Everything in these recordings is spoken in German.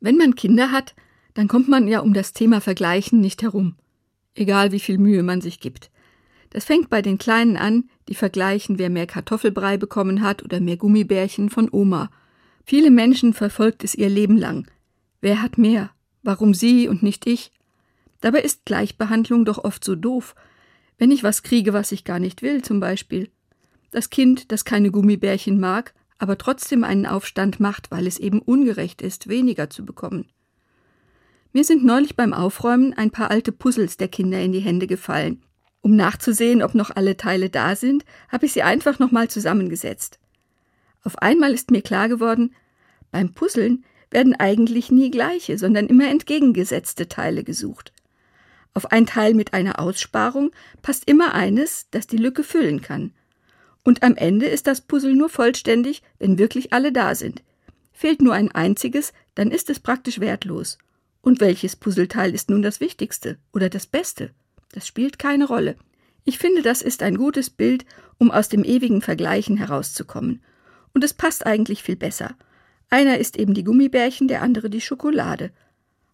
Wenn man Kinder hat, dann kommt man ja um das Thema Vergleichen nicht herum, egal wie viel Mühe man sich gibt. Das fängt bei den Kleinen an, die vergleichen, wer mehr Kartoffelbrei bekommen hat oder mehr Gummibärchen von Oma. Viele Menschen verfolgt es ihr Leben lang. Wer hat mehr? Warum sie und nicht ich? Dabei ist Gleichbehandlung doch oft so doof. Wenn ich was kriege, was ich gar nicht will, zum Beispiel. Das Kind, das keine Gummibärchen mag, aber trotzdem einen Aufstand macht, weil es eben ungerecht ist, weniger zu bekommen. Mir sind neulich beim Aufräumen ein paar alte Puzzles der Kinder in die Hände gefallen. Um nachzusehen, ob noch alle Teile da sind, habe ich sie einfach nochmal zusammengesetzt. Auf einmal ist mir klar geworden, beim Puzzeln werden eigentlich nie gleiche, sondern immer entgegengesetzte Teile gesucht. Auf ein Teil mit einer Aussparung passt immer eines, das die Lücke füllen kann. Und am Ende ist das Puzzle nur vollständig, wenn wirklich alle da sind. Fehlt nur ein einziges, dann ist es praktisch wertlos. Und welches Puzzleteil ist nun das wichtigste oder das beste? Das spielt keine Rolle. Ich finde, das ist ein gutes Bild, um aus dem ewigen Vergleichen herauszukommen. Und es passt eigentlich viel besser. Einer ist eben die Gummibärchen, der andere die Schokolade.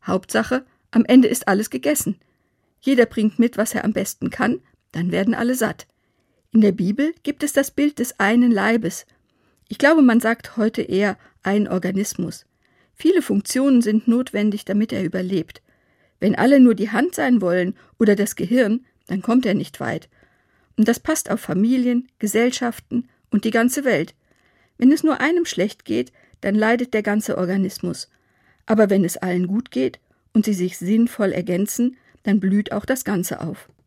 Hauptsache, am Ende ist alles gegessen. Jeder bringt mit, was er am besten kann, dann werden alle satt. In der Bibel gibt es das Bild des einen Leibes. Ich glaube, man sagt heute eher ein Organismus. Viele Funktionen sind notwendig, damit er überlebt. Wenn alle nur die Hand sein wollen oder das Gehirn, dann kommt er nicht weit. Und das passt auf Familien, Gesellschaften und die ganze Welt. Wenn es nur einem schlecht geht, dann leidet der ganze Organismus. Aber wenn es allen gut geht und sie sich sinnvoll ergänzen, dann blüht auch das Ganze auf.